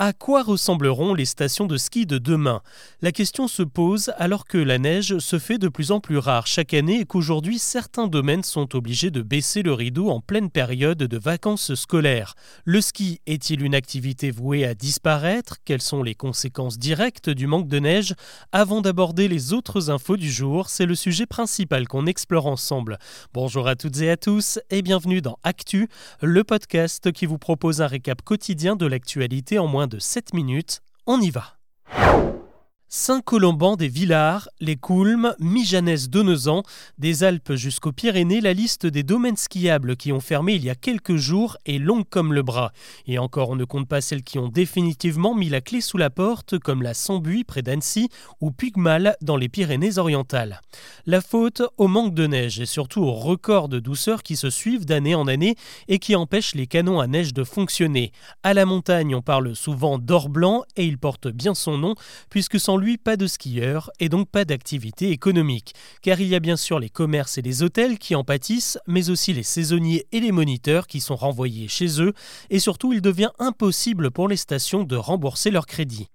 À quoi ressembleront les stations de ski de demain? La question se pose alors que la neige se fait de plus en plus rare chaque année et qu'aujourd'hui certains domaines sont obligés de baisser le rideau en pleine période de vacances scolaires. Le ski est-il une activité vouée à disparaître? Quelles sont les conséquences directes du manque de neige? Avant d'aborder les autres infos du jour, c'est le sujet principal qu'on explore ensemble. Bonjour à toutes et à tous et bienvenue dans Actu, le podcast qui vous propose un récap quotidien de l'actualité en moins de 7 minutes. On y va. Saint-Colomban des Villars, les Coulmes, Mijanès Donezan, des Alpes jusqu'aux Pyrénées, la liste des domaines skiables qui ont fermé il y a quelques jours est longue comme le bras. Et encore, on ne compte pas celles qui ont définitivement mis la clé sous la porte, comme la Sambuy près d'Annecy ou Pugmal dans les Pyrénées-Orientales. La faute au manque de neige et surtout au record de douceur qui se suivent d'année en année et qui empêchent les canons à neige de fonctionner. À la montagne, on parle souvent d'or blanc et il porte bien son nom puisque sans lui, pas de skieurs et donc pas d'activité économique, car il y a bien sûr les commerces et les hôtels qui en pâtissent, mais aussi les saisonniers et les moniteurs qui sont renvoyés chez eux, et surtout il devient impossible pour les stations de rembourser leur crédit.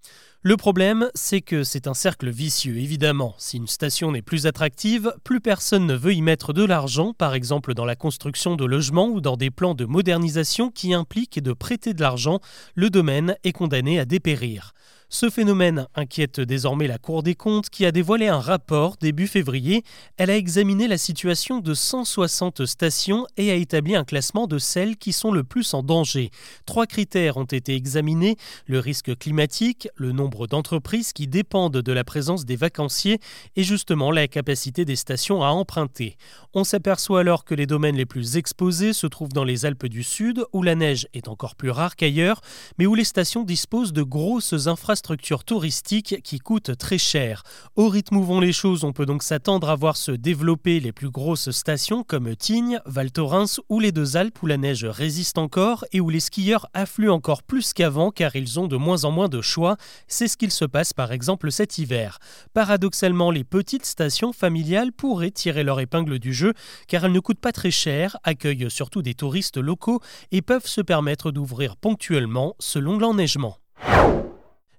Le problème, c'est que c'est un cercle vicieux, évidemment. Si une station n'est plus attractive, plus personne ne veut y mettre de l'argent, par exemple dans la construction de logements ou dans des plans de modernisation qui impliquent de prêter de l'argent, le domaine est condamné à dépérir. Ce phénomène inquiète désormais la Cour des comptes qui a dévoilé un rapport début février. Elle a examiné la situation de 160 stations et a établi un classement de celles qui sont le plus en danger. Trois critères ont été examinés, le risque climatique, le nombre d'entreprises qui dépendent de la présence des vacanciers et justement la capacité des stations à emprunter. On s'aperçoit alors que les domaines les plus exposés se trouvent dans les Alpes du Sud où la neige est encore plus rare qu'ailleurs, mais où les stations disposent de grosses infrastructures structure touristique qui coûte très cher. Au rythme où vont les choses, on peut donc s'attendre à voir se développer les plus grosses stations comme Tignes, Val Thorens ou les deux Alpes où la neige résiste encore et où les skieurs affluent encore plus qu'avant car ils ont de moins en moins de choix. C'est ce qu'il se passe par exemple cet hiver. Paradoxalement, les petites stations familiales pourraient tirer leur épingle du jeu car elles ne coûtent pas très cher, accueillent surtout des touristes locaux et peuvent se permettre d'ouvrir ponctuellement selon l'enneigement.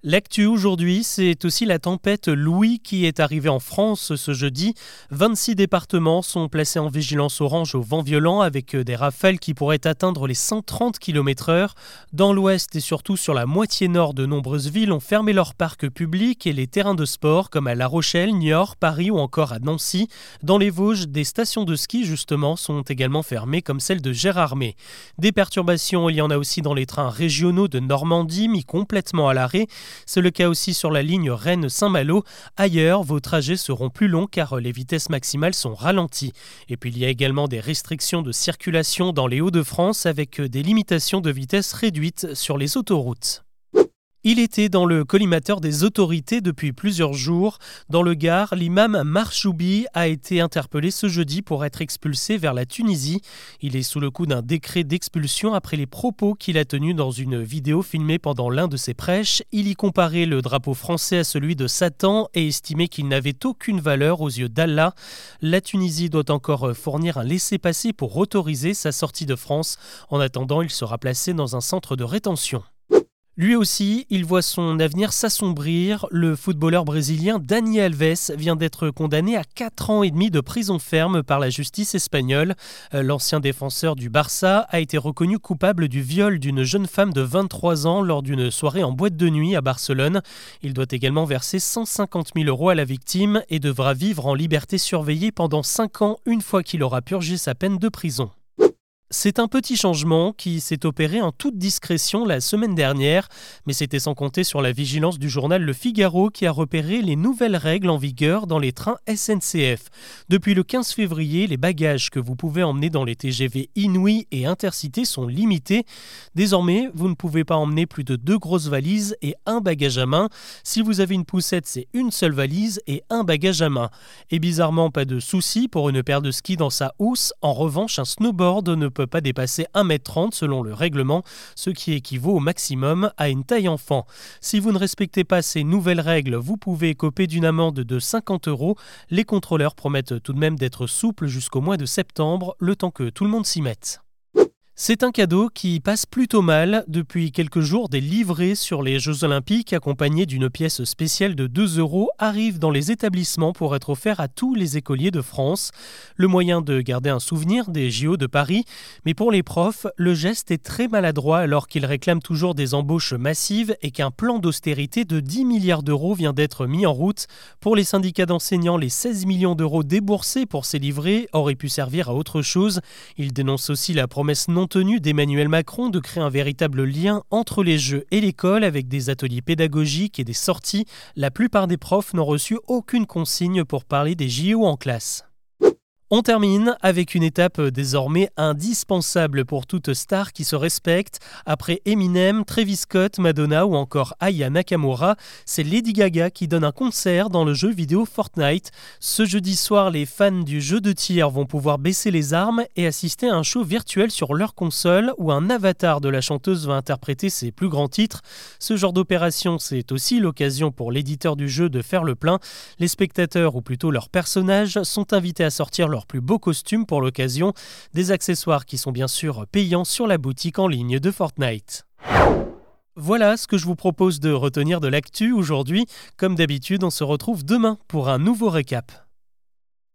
L'actu aujourd'hui, c'est aussi la tempête Louis qui est arrivée en France ce jeudi. 26 départements sont placés en vigilance orange au vent violent avec des rafales qui pourraient atteindre les 130 km/h. Dans l'ouest et surtout sur la moitié nord de nombreuses villes ont fermé leurs parcs publics et les terrains de sport comme à La Rochelle, Niort, Paris ou encore à Nancy. Dans les Vosges, des stations de ski justement sont également fermées comme celle de Gérardmer. Des perturbations, il y en a aussi dans les trains régionaux de Normandie mis complètement à l'arrêt. C'est le cas aussi sur la ligne Rennes-Saint-Malo. Ailleurs, vos trajets seront plus longs car les vitesses maximales sont ralenties. Et puis il y a également des restrictions de circulation dans les Hauts-de-France avec des limitations de vitesse réduites sur les autoroutes. Il était dans le collimateur des autorités depuis plusieurs jours. Dans le Gard, l'imam Marchoubi a été interpellé ce jeudi pour être expulsé vers la Tunisie. Il est sous le coup d'un décret d'expulsion après les propos qu'il a tenus dans une vidéo filmée pendant l'un de ses prêches. Il y comparait le drapeau français à celui de Satan et estimait qu'il n'avait aucune valeur aux yeux d'Allah. La Tunisie doit encore fournir un laissez-passer pour autoriser sa sortie de France. En attendant, il sera placé dans un centre de rétention. Lui aussi, il voit son avenir s'assombrir. Le footballeur brésilien Dani Alves vient d'être condamné à 4 ans et demi de prison ferme par la justice espagnole. Euh, l'ancien défenseur du Barça a été reconnu coupable du viol d'une jeune femme de 23 ans lors d'une soirée en boîte de nuit à Barcelone. Il doit également verser 150 000 euros à la victime et devra vivre en liberté surveillée pendant 5 ans une fois qu'il aura purgé sa peine de prison. C'est un petit changement qui s'est opéré en toute discrétion la semaine dernière, mais c'était sans compter sur la vigilance du journal Le Figaro qui a repéré les nouvelles règles en vigueur dans les trains SNCF. Depuis le 15 février, les bagages que vous pouvez emmener dans les TGV Inouï et Intercité sont limités. Désormais, vous ne pouvez pas emmener plus de deux grosses valises et un bagage à main. Si vous avez une poussette, c'est une seule valise et un bagage à main. Et bizarrement, pas de souci pour une paire de skis dans sa housse. En revanche, un snowboard ne peut pas dépasser 1m30 selon le règlement, ce qui équivaut au maximum à une taille enfant. Si vous ne respectez pas ces nouvelles règles, vous pouvez coper d'une amende de 50 euros. Les contrôleurs promettent tout de même d'être souples jusqu'au mois de septembre, le temps que tout le monde s'y mette. C'est un cadeau qui passe plutôt mal. Depuis quelques jours, des livrets sur les Jeux Olympiques accompagnés d'une pièce spéciale de 2 euros arrivent dans les établissements pour être offerts à tous les écoliers de France. Le moyen de garder un souvenir des JO de Paris. Mais pour les profs, le geste est très maladroit alors qu'ils réclament toujours des embauches massives et qu'un plan d'austérité de 10 milliards d'euros vient d'être mis en route. Pour les syndicats d'enseignants, les 16 millions d'euros déboursés pour ces livrets auraient pu servir à autre chose. Ils dénoncent aussi la promesse non tenue d'Emmanuel Macron de créer un véritable lien entre les jeux et l'école avec des ateliers pédagogiques et des sorties. La plupart des profs n'ont reçu aucune consigne pour parler des JO en classe. On termine avec une étape désormais indispensable pour toute star qui se respecte. Après Eminem, Travis Scott, Madonna ou encore Aya Nakamura, c'est Lady Gaga qui donne un concert dans le jeu vidéo Fortnite. Ce jeudi soir, les fans du jeu de tir vont pouvoir baisser les armes et assister à un show virtuel sur leur console où un avatar de la chanteuse va interpréter ses plus grands titres. Ce genre d'opération, c'est aussi l'occasion pour l'éditeur du jeu de faire le plein. Les spectateurs, ou plutôt leurs personnages, sont invités à sortir leur plus beaux costumes pour l'occasion, des accessoires qui sont bien sûr payants sur la boutique en ligne de Fortnite. Voilà ce que je vous propose de retenir de l'actu aujourd'hui. Comme d'habitude, on se retrouve demain pour un nouveau récap.